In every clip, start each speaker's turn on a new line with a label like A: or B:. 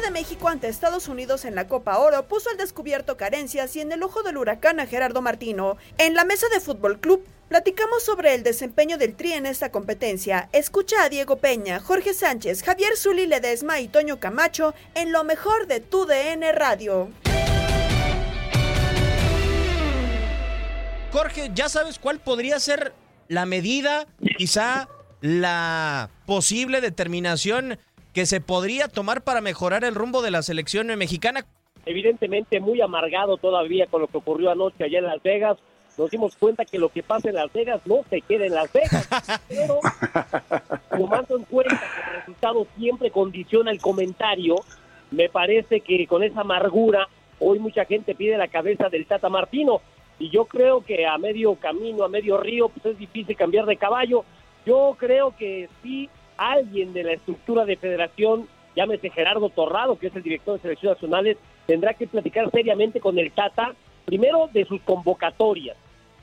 A: De México ante Estados Unidos en la Copa Oro puso al descubierto carencias y en el ojo del huracán a Gerardo Martino. En la mesa de Fútbol Club platicamos sobre el desempeño del Tri en esta competencia. Escucha a Diego Peña, Jorge Sánchez, Javier Zuli Ledesma y Toño Camacho en lo mejor de tu DN Radio.
B: Jorge, ¿ya sabes cuál podría ser la medida, quizá la posible determinación que se podría tomar para mejorar el rumbo de la selección mexicana?
C: Evidentemente muy amargado todavía con lo que ocurrió anoche allá en Las Vegas. Nos dimos cuenta que lo que pasa en Las Vegas no se queda en Las Vegas. Pero tomando en cuenta que el resultado siempre condiciona el comentario, me parece que con esa amargura hoy mucha gente pide la cabeza del Tata Martino. Y yo creo que a medio camino, a medio río, pues es difícil cambiar de caballo. Yo creo que sí alguien de la estructura de federación, llámese Gerardo Torrado, que es el director de selecciones nacionales, tendrá que platicar seriamente con el Tata, primero de sus convocatorias,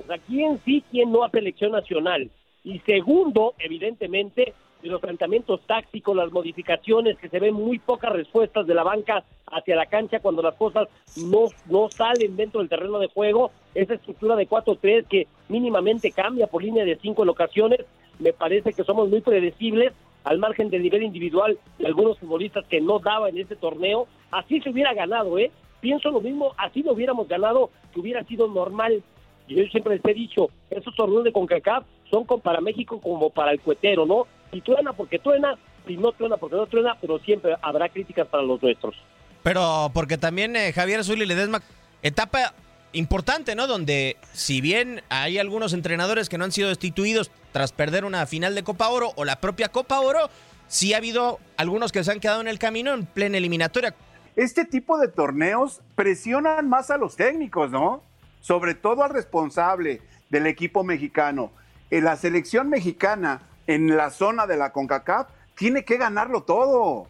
C: o sea, quién sí, quién no a selección nacional, y segundo, evidentemente, de los planteamientos tácticos, las modificaciones, que se ven muy pocas respuestas de la banca hacia la cancha cuando las cosas no, no salen dentro del terreno de juego, esa estructura de 4-3 que mínimamente cambia por línea de 5 en ocasiones, me parece que somos muy predecibles al margen del nivel individual de algunos futbolistas que no daba en este torneo, así se hubiera ganado, ¿eh? Pienso lo mismo, así lo hubiéramos ganado, que hubiera sido normal. Yo siempre les he dicho, esos torneos de CONCACAF son para México como para el cuetero, ¿no? Si truena porque truena, si no truena porque no truena, pero siempre habrá críticas para los nuestros.
B: Pero porque también eh, Javier Zuli Ledesma, etapa importante, ¿no? Donde si bien hay algunos entrenadores que no han sido destituidos tras perder una final de Copa Oro o la propia Copa Oro, sí ha habido algunos que se han quedado en el camino en plena eliminatoria.
D: Este tipo de torneos presionan más a los técnicos, ¿no? Sobre todo al responsable del equipo mexicano. En la selección mexicana en la zona de la CONCACAF tiene que ganarlo todo.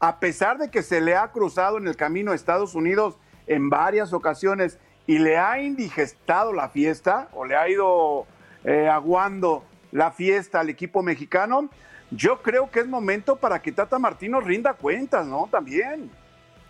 D: A pesar de que se le ha cruzado en el camino a Estados Unidos en varias ocasiones y le ha indigestado la fiesta o le ha ido eh, aguando la fiesta al equipo mexicano, yo creo que es momento para que Tata Martino rinda cuentas, ¿no? También.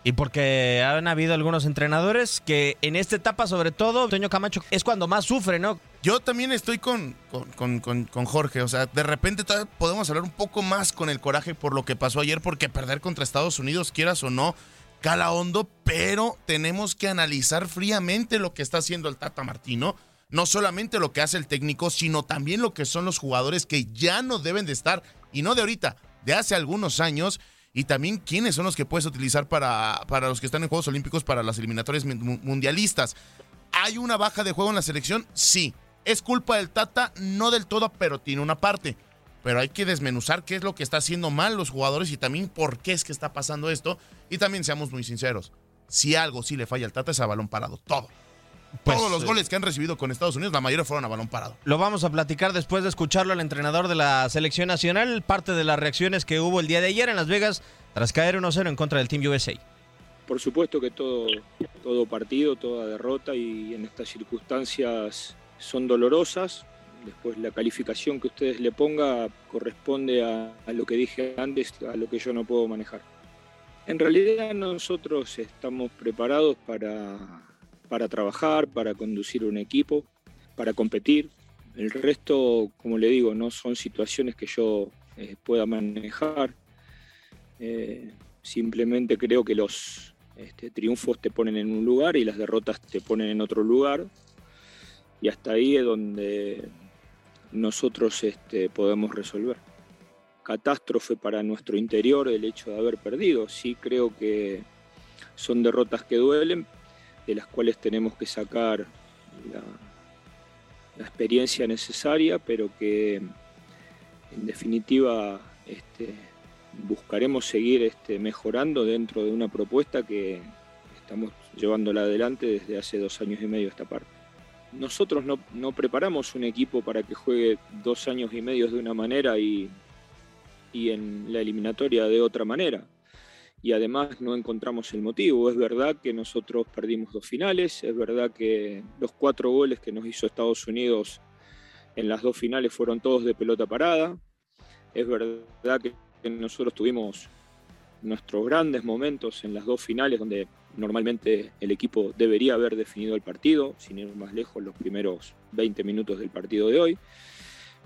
B: Y porque han habido algunos entrenadores que en esta etapa, sobre todo, Toño Camacho, es cuando más sufre, ¿no?
E: Yo también estoy con, con, con, con, con Jorge. O sea, de repente todavía podemos hablar un poco más con el coraje por lo que pasó ayer, porque perder contra Estados Unidos, quieras o no, cala hondo, pero tenemos que analizar fríamente lo que está haciendo el Tata Martino. no solamente lo que hace el técnico, sino también lo que son los jugadores que ya no deben de estar, y no de ahorita, de hace algunos años, y también quiénes son los que puedes utilizar para, para los que están en Juegos Olímpicos, para las eliminatorias mundialistas. ¿Hay una baja de juego en la selección? Sí. ¿Es culpa del Tata? No del todo, pero tiene una parte. Pero hay que desmenuzar qué es lo que está haciendo mal los jugadores y también por qué es que está pasando esto. Y también seamos muy sinceros. Si algo sí le falla al Tata es a balón parado. Todo. Pues, Todos los eh, goles que han recibido con Estados Unidos, la mayoría fueron a balón parado.
B: Lo vamos a platicar después de escucharlo al entrenador de la selección nacional. Parte de las reacciones que hubo el día de ayer en Las Vegas tras caer 1-0 en contra del Team USA.
F: Por supuesto que todo, todo partido, toda derrota y en estas circunstancias son dolorosas. Después la calificación que ustedes le ponga corresponde a, a lo que dije antes, a lo que yo no puedo manejar. En realidad nosotros estamos preparados para para trabajar, para conducir un equipo, para competir. El resto, como le digo, no son situaciones que yo eh, pueda manejar. Eh, simplemente creo que los este, triunfos te ponen en un lugar y las derrotas te ponen en otro lugar. Y hasta ahí es donde nosotros este, podemos resolver. Catástrofe para nuestro interior el hecho de haber perdido. Sí creo que son derrotas que duelen, de las cuales tenemos que sacar la, experiencia necesaria, pero que en definitiva este, buscaremos seguir este, mejorando dentro de una propuesta que estamos llevándola adelante desde hace dos años y medio esta parte. Nosotros no, no preparamos un equipo para que juegue dos años y medio de una manera y, y en la eliminatoria de otra manera y además no encontramos el motivo. Es verdad que nosotros perdimos dos finales, es verdad que los cuatro goles que nos hizo Estados Unidos en las dos finales fueron todos de pelota parada, es verdad que nosotros tuvimos nuestros grandes momentos en las dos finales donde normalmente el equipo debería haber definido el partido, sin ir más lejos los primeros 20 minutos del partido de hoy.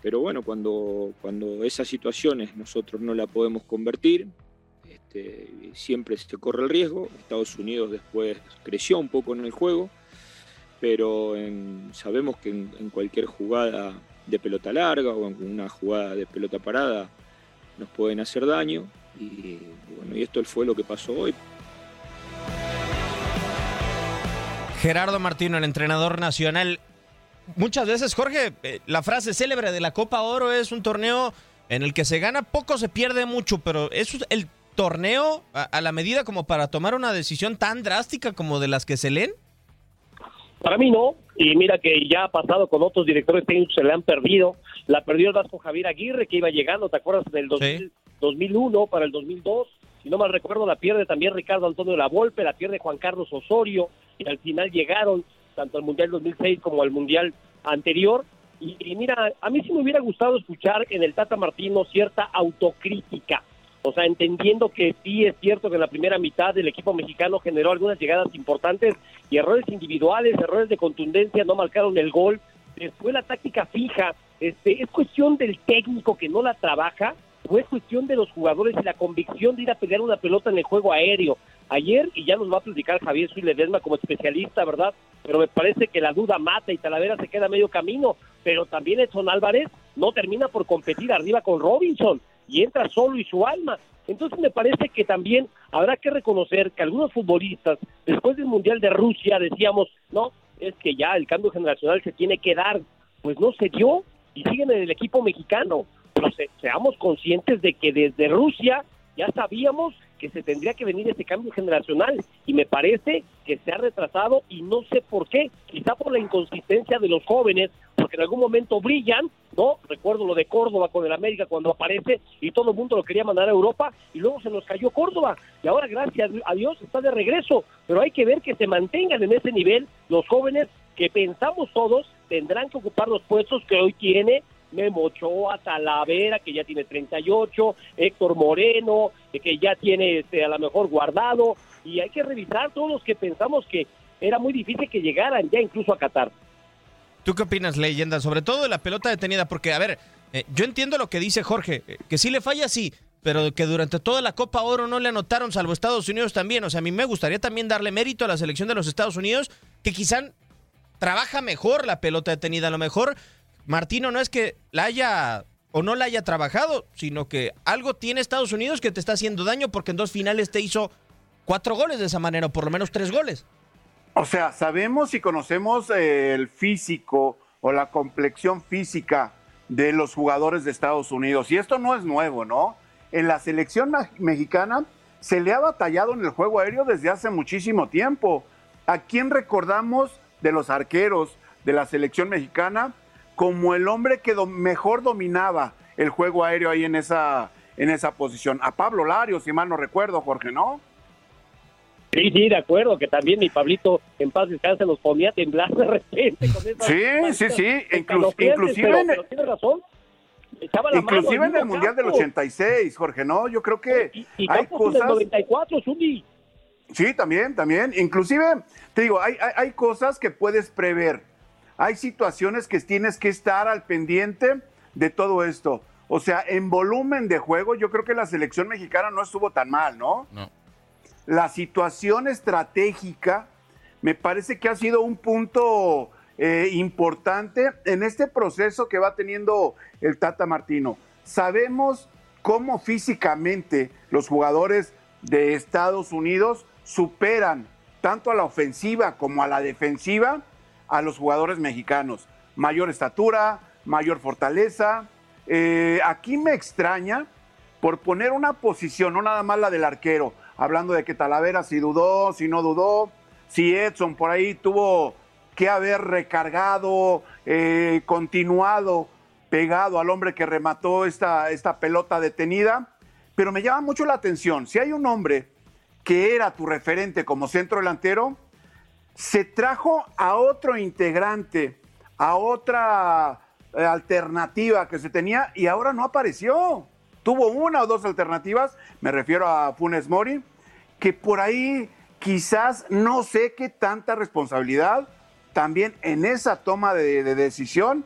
F: Pero bueno, cuando, cuando esas situaciones nosotros no la podemos convertir, este, siempre se corre el riesgo. Estados Unidos después creció un poco en el juego, pero sabemos que en, cualquier jugada de pelota larga o en una jugada de pelota parada nos pueden hacer daño. Y bueno, y esto fue lo que pasó hoy.
B: Gerardo Martino, el entrenador nacional. Muchas veces, Jorge, eh, la frase célebre de la Copa Oro es un torneo en el que se gana poco, se pierde mucho, pero es el torneo a, la medida como para tomar una decisión tan drástica como de las que se leen?
C: Para mí no, y mira que ya ha pasado con otros directores técnicos, se le han perdido. La perdió el Vasco Javier Aguirre, que iba llegando, ¿te acuerdas? Del 2001 para el 2002. Si no mal recuerdo, la pierde también Ricardo Antonio La Volpe, la pierde Juan Carlos Osorio, y al final llegaron tanto al Mundial 2006 como al Mundial anterior. Y, y mira, a mí sí me hubiera gustado escuchar en el Tata Martino cierta autocrítica o sea, entendiendo que sí es cierto que en la primera mitad el equipo mexicano generó algunas llegadas importantes y errores individuales, errores de contundencia, no marcaron el gol. Después la táctica fija, este, es cuestión del técnico que no la trabaja es cuestión de los jugadores y la convicción de ir a pelear una pelota en el juego aéreo. Ayer, y ya nos va a platicar Javier Suy Ledesma como especialista, ¿verdad? Pero me parece que la duda mata y Talavera se queda medio camino, pero también Edson Álvarez no termina por competir arriba con Robinson y entra solo y su alma. Entonces me parece que también habrá que reconocer que algunos futbolistas, después del Mundial de Rusia, decíamos, no, es que ya el cambio generacional se tiene que dar. Pues no se dio y siguen en el equipo mexicano. Pero seamos conscientes de que desde Rusia ya sabíamos que se tendría que venir ese cambio generacional y me parece que se ha retrasado y no sé por qué, quizá por la inconsistencia de los jóvenes, porque en algún momento brillan, ¿no? Recuerdo lo de Córdoba con el América cuando aparece y todo el mundo lo quería mandar a Europa y luego se nos cayó Córdoba. Y ahora gracias a Dios está de regreso, pero hay que ver que se mantengan en ese nivel los jóvenes que pensamos todos tendrán que ocupar los puestos que hoy tiene Memo Ochoa, Talavera, que ya tiene 38, Héctor Moreno, que ya tiene este, a lo mejor guardado, y hay que revisar todos los que pensamos que era muy difícil que llegaran ya incluso a Qatar.
B: ¿Tú qué opinas, leyenda? Sobre todo de la pelota detenida, porque, a ver, eh, yo entiendo lo que dice Jorge, eh, que si le falla, sí, pero que durante toda la Copa Oro no le anotaron, salvo Estados Unidos también. O sea, a mí me gustaría también darle mérito a la selección de los Estados Unidos, que quizá trabaja mejor la pelota detenida. A lo mejor Martino no es que la haya o no la haya trabajado, sino que algo tiene Estados Unidos que te está haciendo daño porque en dos finales te hizo cuatro goles de esa manera, o por lo menos tres goles.
D: O sea, sabemos y conocemos eh, el físico o la complexión física de los jugadores de Estados Unidos. Y esto no es nuevo, ¿no? En la selección mexicana se le ha batallado en el juego aéreo desde hace muchísimo tiempo. ¿A quién recordamos de los arqueros de la selección mexicana como el hombre que mejor dominaba el juego aéreo ahí en esa, en esa posición? A Pablo Lario, si mal no recuerdo, Jorge, ¿no?
C: Sí, sí, de acuerdo, que también mi Pablito en paz descanse los ponía a temblar de repente.
D: sí, sí, sí, inclusive...
C: Pero, tiene razón.
D: Inclusive en el Mundial del 86, Jorge, ¿no? Yo creo que hay cosas...
C: del 94, Zuni.
D: Sí, también, también. Inclusive, te digo, hay, hay, hay, cosas que puedes prever. Hay situaciones que tienes que estar al pendiente de todo esto. O sea, en volumen de juego, yo creo que la selección mexicana no estuvo tan mal, ¿no?
E: No
D: la situación estratégica me parece que ha sido un punto eh, importante en este proceso que va teniendo el Tata Martino. Sabemos cómo físicamente los jugadores de Estados Unidos superan tanto a la ofensiva como a la defensiva a los jugadores mexicanos. Mayor estatura, mayor fortaleza. Eh, aquí me extraña por poner una posición, no nada más la del arquero, hablando de que Talavera si dudó, si no dudó, si Edson por ahí tuvo que haber recargado, eh, continuado, pegado al hombre que remató esta, esta pelota detenida. Pero me llama mucho la atención, si hay un hombre que era tu referente como centro delantero, se trajo a otro integrante, a otra eh, alternativa que se tenía y ahora no apareció. Tuvo una o dos alternativas, me refiero a Funes Mori, que por ahí quizás no sé qué tanta responsabilidad también en esa toma de, de decisión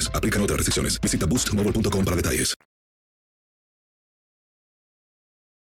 G: Aplican otras restricciones. Visita boostmobile.com para detalles.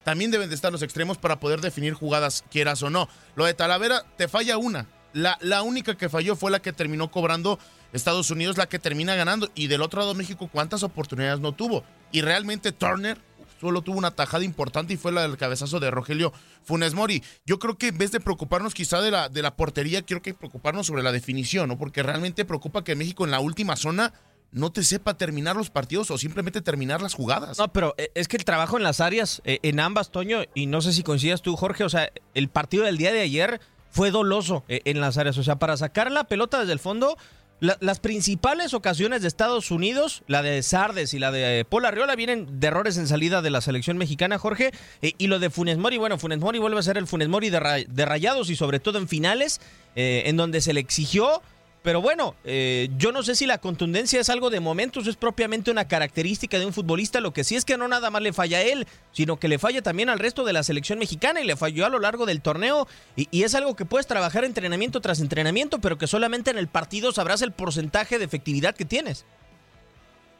E: También deben de estar los extremos para poder definir jugadas, quieras o no. Lo de Talavera, te falla una. La, la única que falló fue la que terminó cobrando Estados Unidos, la que termina ganando. Y del otro lado, México, ¿cuántas oportunidades no tuvo? Y realmente Turner solo tuvo una tajada importante y fue la del cabezazo de Rogelio Funes Mori. Yo creo que en vez de preocuparnos quizá de la, de la portería, quiero que preocuparnos sobre la definición, ¿no? Porque realmente preocupa que México en la última zona no te sepa terminar los partidos o simplemente terminar las jugadas.
B: No, pero eh, es que el trabajo en las áreas, eh, en ambas, Toño, y no sé si coincidas tú, Jorge, o sea, el partido del día de ayer fue doloso eh, en las áreas. O sea, para sacar la pelota desde el fondo, la- las principales ocasiones de Estados Unidos, la de Sardes y la de Paul Arriola, vienen de errores en salida de la selección mexicana, Jorge. eh, y lo de Funes Mori, bueno, Funes Mori vuelve a ser el Funes Mori de rayados y sobre todo en finales, eh, en donde se le exigió. Pero bueno, eh, yo no sé si la contundencia es algo de momentos, es propiamente una característica de un futbolista. Lo que sí es que no nada más le falla a él, sino que le falla también al resto de la selección mexicana y le falló a lo largo del torneo. Y, es algo que puedes trabajar entrenamiento tras entrenamiento, pero que solamente en el partido sabrás el porcentaje de efectividad que tienes.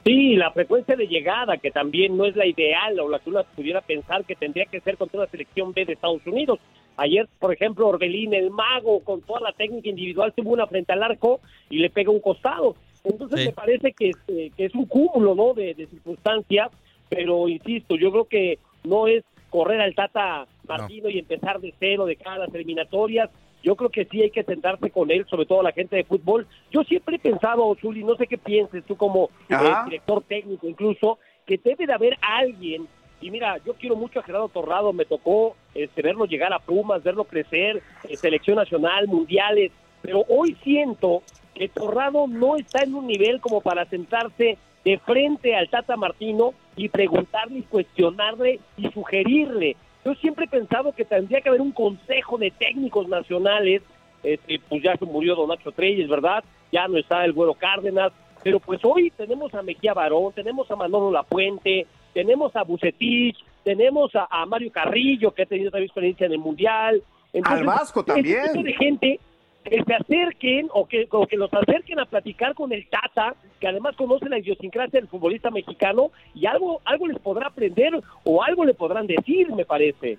C: Sí, la frecuencia de llegada, que también no es la ideal o la que uno pudiera pensar que tendría que ser contra una selección B de Estados Unidos. Ayer, por ejemplo, Orbelín, el mago, con toda la técnica individual, tuvo una frente al arco y le pega un costado. Entonces
H: Sí.
C: me parece que, eh, que es un cúmulo ¿no? de, de circunstancias, pero insisto, yo creo que no es correr al Tata Martino y empezar de cero de cara a las eliminatorias. Yo creo que sí hay que sentarse con él, sobre todo la gente de fútbol. Yo siempre he pensado, Zuli, no sé qué pienses tú como eh, director técnico incluso, que debe de haber alguien, y mira, yo quiero mucho a Gerardo Torrado, me tocó este, verlo llegar a Pumas, verlo crecer, eh, selección nacional, mundiales, pero hoy siento que Torrado no está en un nivel como para sentarse de frente al Tata Martino y preguntarle y cuestionarle y sugerirle. Yo siempre he pensado que tendría que haber un consejo de técnicos nacionales, este, pues ya se murió Don Nacho Treyes, ¿verdad? Ya no está el Güero Cárdenas, pero pues hoy tenemos a Mejía Barón, tenemos a Manolo Lapuente, tenemos a Bucetich, tenemos a, a Mario Carrillo, que ha tenido también experiencia en el Mundial.
D: Al Vasco también.
C: tipo de gente que se acerquen o que, o que los acerquen a platicar con el Tata, que además conoce la idiosincrasia del futbolista mexicano y algo, algo les podrá aprender o algo le podrán decir, me parece.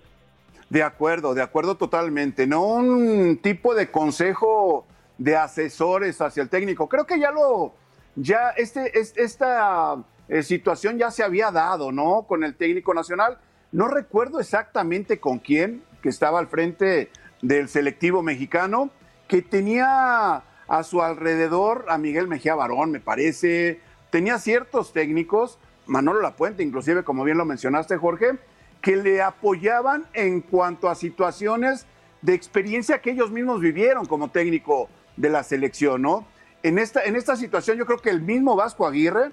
D: De acuerdo, de acuerdo totalmente. No un tipo de consejo de asesores hacia el técnico. Creo que ya lo, ya este, es- esta eh, situación ya se había dado, ¿no? Con el técnico nacional. No recuerdo exactamente con quién, que estaba al frente del selectivo mexicano, que tenía a su alrededor a Miguel Mejía Barón, me parece. Tenía ciertos técnicos, Manolo Lapuente, inclusive, como bien lo mencionaste, Jorge, que le apoyaban en cuanto a situaciones de experiencia que ellos mismos vivieron como técnico de la selección, ¿no? En esta, en esta situación yo creo que el mismo Vasco Aguirre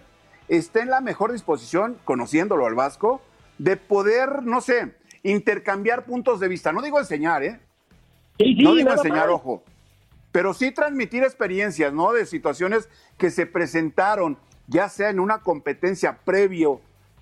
D: está en la mejor disposición, conociéndolo al Vasco, de poder, no sé, intercambiar puntos de vista. No digo enseñar, ¿eh?
C: Sí, sí,
D: no digo enseñar,
C: más.
D: ojo, pero sí transmitir experiencias, ¿no? De situaciones que se presentaron, ya sea en una competencia previo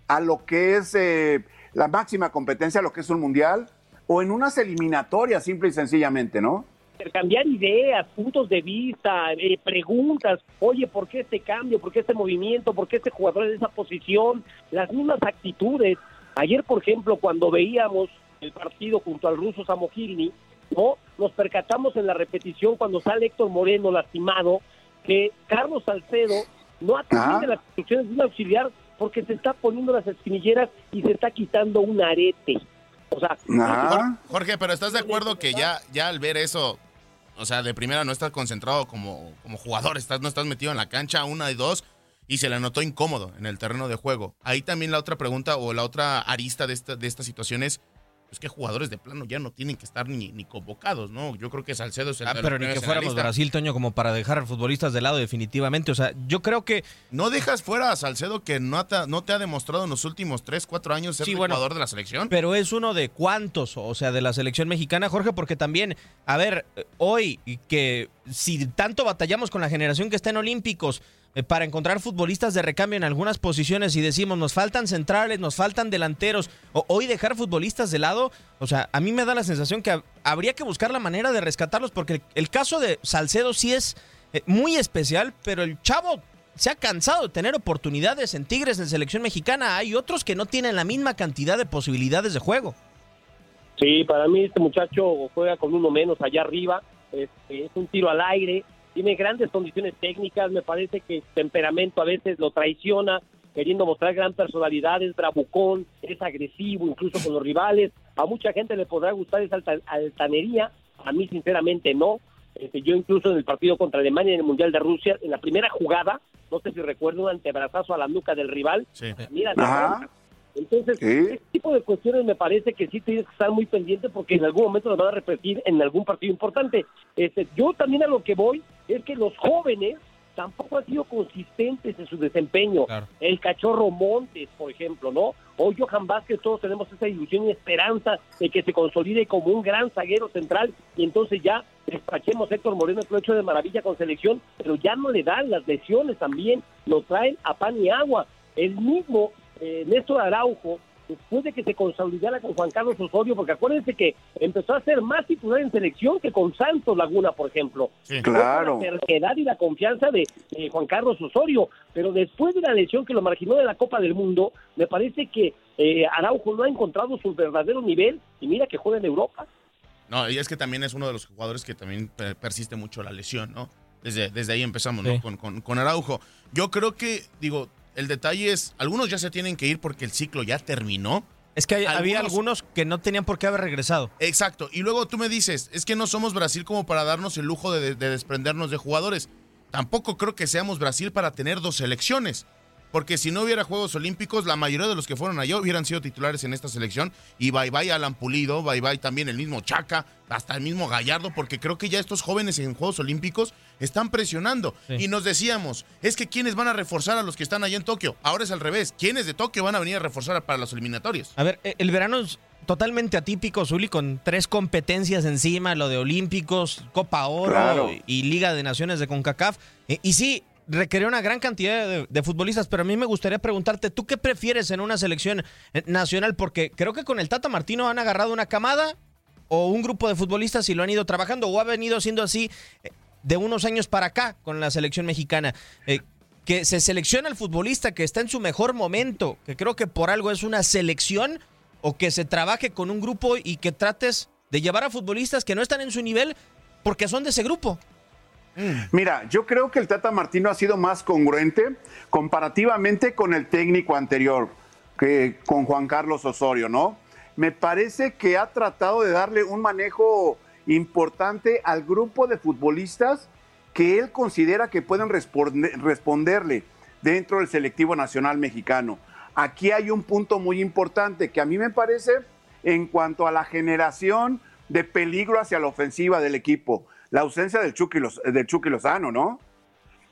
D: a lo que es eh, la máxima competencia, lo que es un mundial, o en unas eliminatorias, simple y sencillamente, ¿no?
C: intercambiar ideas, puntos de vista, eh, preguntas, oye, ¿por qué este cambio? ¿Por qué este movimiento? ¿Por qué este jugador en esa posición? Las mismas actitudes. Ayer, por ejemplo, cuando veíamos el partido junto al ruso Samogilny, ¿no? Nos percatamos en la repetición cuando sale Héctor Moreno lastimado, que Carlos Salcedo no atiende
D: Ah.
C: las instrucciones de un auxiliar porque se está poniendo las espinilleras y se está quitando un arete. O sea,
E: Jorge, pero ¿estás de acuerdo que ya, ya al ver eso, o sea, de primera no estás concentrado como, como jugador, estás, no estás metido en la cancha, una y dos, y se le notó incómodo en el terreno de juego? Ahí también la otra pregunta o la otra arista de esta, de esta situación es, pues que jugadores de plano ya no tienen que estar ni, ni convocados, ¿no? Yo creo que Salcedo es el
B: Ah, pero ni que fuéramos. Brasil, Toño, como para dejar a futbolistas de lado definitivamente. O sea, yo creo que...
E: ¿No dejas fuera a Salcedo que no te, no te ha demostrado en los últimos 3, 4 años ser
B: Sí, bueno,
E: jugador de la selección?
B: Pero es uno de cuántos, o sea, de la selección mexicana, Jorge, porque también, a ver, hoy que si tanto batallamos con la generación que está en Olímpicos para encontrar futbolistas de recambio en algunas posiciones y decimos, nos faltan centrales, nos faltan delanteros, o hoy dejar futbolistas de lado, o sea, a mí me da la sensación que hab- habría que buscar la manera de rescatarlos, porque el, el caso de Salcedo sí es eh, muy especial, pero el chavo se ha cansado de tener oportunidades en Tigres, en selección mexicana. Hay otros que no tienen la misma cantidad de posibilidades de juego.
C: Sí, para mí este muchacho juega con uno menos allá arriba, este, es un tiro al aire, tiene grandes condiciones técnicas, me parece que su temperamento a veces lo traiciona, queriendo mostrar gran personalidad, es bravucón, es agresivo incluso con los rivales, a mucha gente le podrá gustar esa alta- altanería, a mí sinceramente no, Este, yo incluso en el partido contra Alemania en el Mundial de Rusia, en la primera jugada, no sé si recuerdo un antebrazazo a la nuca del rival, mira, Entonces, este tipo de cuestiones me parece que sí tienes que estar muy pendiente porque en algún momento las van a repetir en algún partido importante. Este, yo también a lo que voy es que los jóvenes tampoco han sido consistentes en su desempeño. El cachorro Montes, por ejemplo, ¿no? O Johan Vázquez, todos tenemos esa ilusión y esperanza de que se consolide como un gran zaguero central y entonces ya despachemos a Héctor Moreno, que lo ha hecho de maravilla con selección, pero ya no le dan las lesiones también, lo traen a pan y agua. El mismo eh, Néstor Araujo después de que se consolidara con Juan Carlos Osorio, porque acuérdense que empezó a ser más titular en selección que con Santos Laguna, por ejemplo.
D: claro.
C: La terquedad y la confianza de Juan Carlos Osorio, pero después de la lesión que lo marginó de la Copa del Mundo, me parece que eh, Araujo no ha encontrado su verdadero nivel y mira que juega en Europa.
E: No, y es que también es uno de los jugadores que también persiste mucho la lesión, ¿no? Desde, desde ahí empezamos, ¿no? Con, con, con Araujo. Yo creo que, digo, el detalle es, algunos ya se tienen que ir porque el ciclo ya terminó.
B: Es que había algunos que no tenían por qué haber regresado.
E: Exacto. Y luego tú me dices, es que no somos Brasil como para darnos el lujo de desprendernos de jugadores. Tampoco creo que seamos Brasil para tener dos selecciones porque si no hubiera Juegos Olímpicos, la mayoría de los que fueron allá hubieran sido titulares en esta selección. Y bye bye Alan Pulido, bye bye también el mismo Chaca, hasta el mismo Gallardo, porque creo que ya estos jóvenes en Juegos Olímpicos están presionando. Y nos decíamos, es que ¿quiénes van a reforzar a los que están allá en Tokio? Ahora es al revés, ¿quiénes de Tokio van a venir a reforzar para los eliminatorios?
B: A ver, e, el verano es totalmente atípico, Zuli, con tres competencias encima, lo de Olímpicos, Copa Oro y Liga de Naciones de CONCACAF. E, y sí, requería una gran cantidad de, futbolistas, pero a mí me gustaría preguntarte, ¿tú qué prefieres en una selección eh, nacional? Porque creo que con el Tata Martino han agarrado una camada o un grupo de futbolistas y lo han ido trabajando o ha venido siendo así eh, de unos años para acá con la selección mexicana. Eh, que se selecciona al futbolista que está en su mejor momento, que creo que por algo es una selección, o que se trabaje con un grupo y que trates de llevar a futbolistas que no están en su nivel porque son de ese grupo.
D: Mm. Mira, yo creo que el Tata Martino ha sido más congruente comparativamente con el técnico anterior, que con Juan Carlos Osorio, ¿no? Me parece que ha tratado de darle un manejo importante al grupo de futbolistas que él considera que pueden responderle dentro del selectivo nacional mexicano. Aquí hay un punto muy importante que a mí me parece en cuanto a la generación de peligro hacia la ofensiva del equipo la ausencia del Chucky, del Chucky Lozano, ¿no?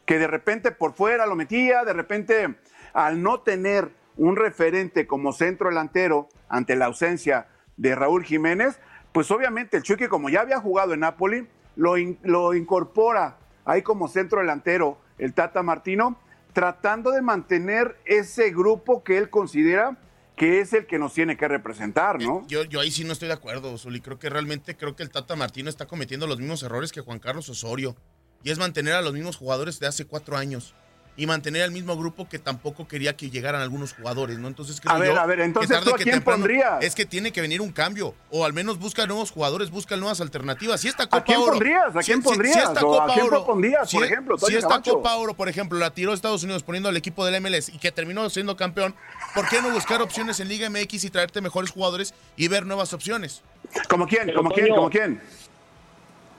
D: Que de repente por fuera lo metía, de repente al no tener un referente como centro delantero ante la ausencia de Raúl Jiménez, pues obviamente el Chucky, como ya había jugado en Napoli, lo, lo incorpora ahí como centro delantero el Tata Martino, tratando de mantener ese grupo que él considera que es el que nos tiene que representar, ¿no?
E: Eh, yo, ahí sí no estoy de acuerdo, Zuli. Creo que realmente creo que el Tata Martino está cometiendo los mismos errores que Juan Carlos Osorio. Y es mantener a los mismos jugadores de hace cuatro años y mantener el mismo grupo que tampoco quería que llegaran algunos jugadores, ¿no? Entonces creo
D: a ver, a ver, entonces ¿tú a quién pondrías?
E: Es que tiene que venir un cambio, o al menos busca nuevos jugadores, busca nuevas alternativas. Si esta Copa
D: ¿A quién
E: Oro,
D: pondrías? ¿A quién pondrías? Si, esta Copa ¿A quién Oro, pondrías, por ejemplo?
E: Si esta Copa Oro, por ejemplo, la tiró Estados Unidos poniendo al equipo del MLS y que terminó siendo campeón, ¿por qué no buscar opciones en Liga MX y traerte mejores jugadores y ver nuevas opciones?
D: ¿Como quién? ¿Como quién? ¿Como quién?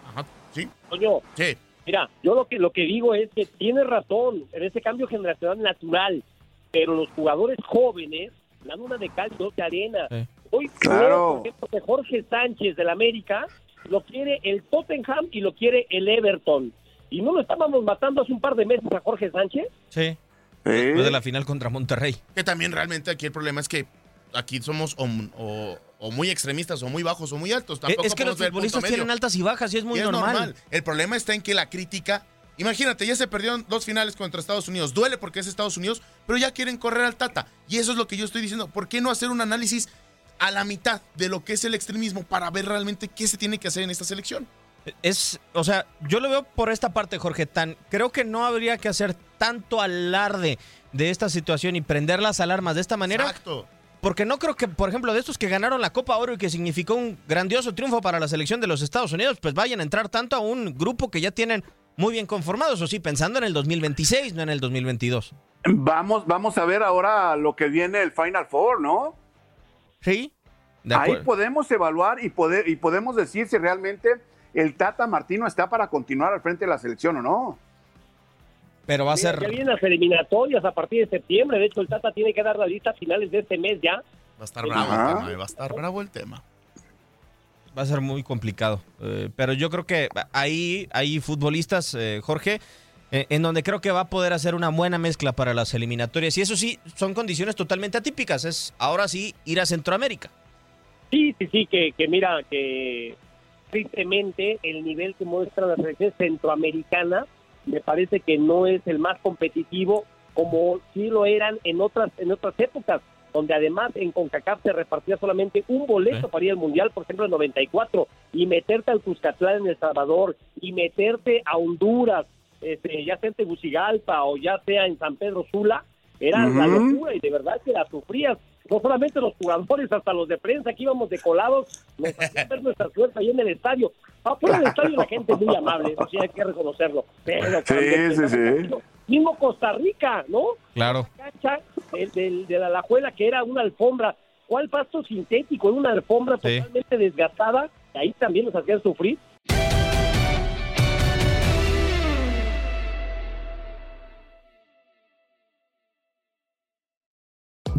E: Ajá, ¿sí?
C: Coño.
E: Sí.
C: Mira, yo lo que lo que digo es que tiene razón en ese cambio generacional natural, pero los jugadores jóvenes dan una de cal y de arena. Hoy,
D: claro.
C: por ejemplo, que Jorge Sánchez del América lo quiere el Tottenham y lo quiere el Everton. ¿Y no lo estábamos matando hace un par de meses a Jorge Sánchez?
B: Sí. Después de la final contra Monterrey.
E: Que también realmente aquí el problema es que aquí somos o, muy extremistas o muy bajos o muy altos. Tampoco
B: es que los futbolistas tienen altas y bajas y es muy normal.
E: El problema está en que la crítica Imagínate, ya se perdieron dos finales contra Estados Unidos. Duele porque es Estados Unidos, pero ya quieren correr al Tata. Y eso es lo que yo estoy diciendo. ¿Por qué no hacer un análisis a la mitad de lo que es el extremismo para ver realmente qué se tiene que hacer en esta selección?
B: Es, o sea, yo lo veo por esta parte, Jorge Tan. Creo que no habría que hacer tanto alarde de esta situación y prender las alarmas de esta manera.
E: Exacto.
B: Porque no creo que, por ejemplo, de estos que ganaron la Copa Oro y que significó un grandioso triunfo para la selección de los Estados Unidos, pues vayan a entrar tanto a un grupo que ya tienen muy bien conformados, o sí, pensando en el 2026, no en el 2022.
D: Vamos, vamos a ver ahora lo que viene el Final Four, ¿no?
B: Sí.
D: Ahí podemos evaluar y, poder, y podemos decir si realmente el Tata Martino está para continuar al frente de la selección o no.
B: Pero va a ser.
C: Ya vienen las eliminatorias a partir de septiembre. De hecho, el Tata tiene que dar la lista a finales de este mes ya.
E: Va a estar bravo el tema, eh, va a estar bravo el tema.
B: Va a ser muy complicado. Eh, pero yo creo que ahí hay futbolistas, eh, Jorge, eh, en donde creo que va a poder hacer una buena mezcla para las eliminatorias. Y eso sí, son condiciones totalmente atípicas. Es ahora sí ir a Centroamérica.
C: Sí, sí, sí, que, que mira, que tristemente el nivel que muestra la selección centroamericana me parece que no es el más competitivo como sí lo eran en otras en otras épocas, donde además en CONCACAF se repartía solamente un boleto para ir al Mundial, por ejemplo, en 94, y meterte al Cuscatlán en El Salvador, y meterte a Honduras, este, ya sea en Tegucigalpa o ya sea en San Pedro Sula, era la locura y de verdad que la sufrías. No solamente los jugadores, hasta los de prensa que íbamos de colados, nos hacían ver nuestra suerte ahí en el estadio. Afuera del estadio la gente es muy amable, eso sí hay que reconocerlo. Pero
D: Sí,
C: cuando
D: sí, sí.
C: Mismo Costa Rica, ¿no?
B: Claro.
C: cancha del- del- de la Alajuela, que era una alfombra. ¿Cuál pasto sintético? Era una alfombra
B: Sí.
C: totalmente desgastada. Ahí también nos hacían sufrir.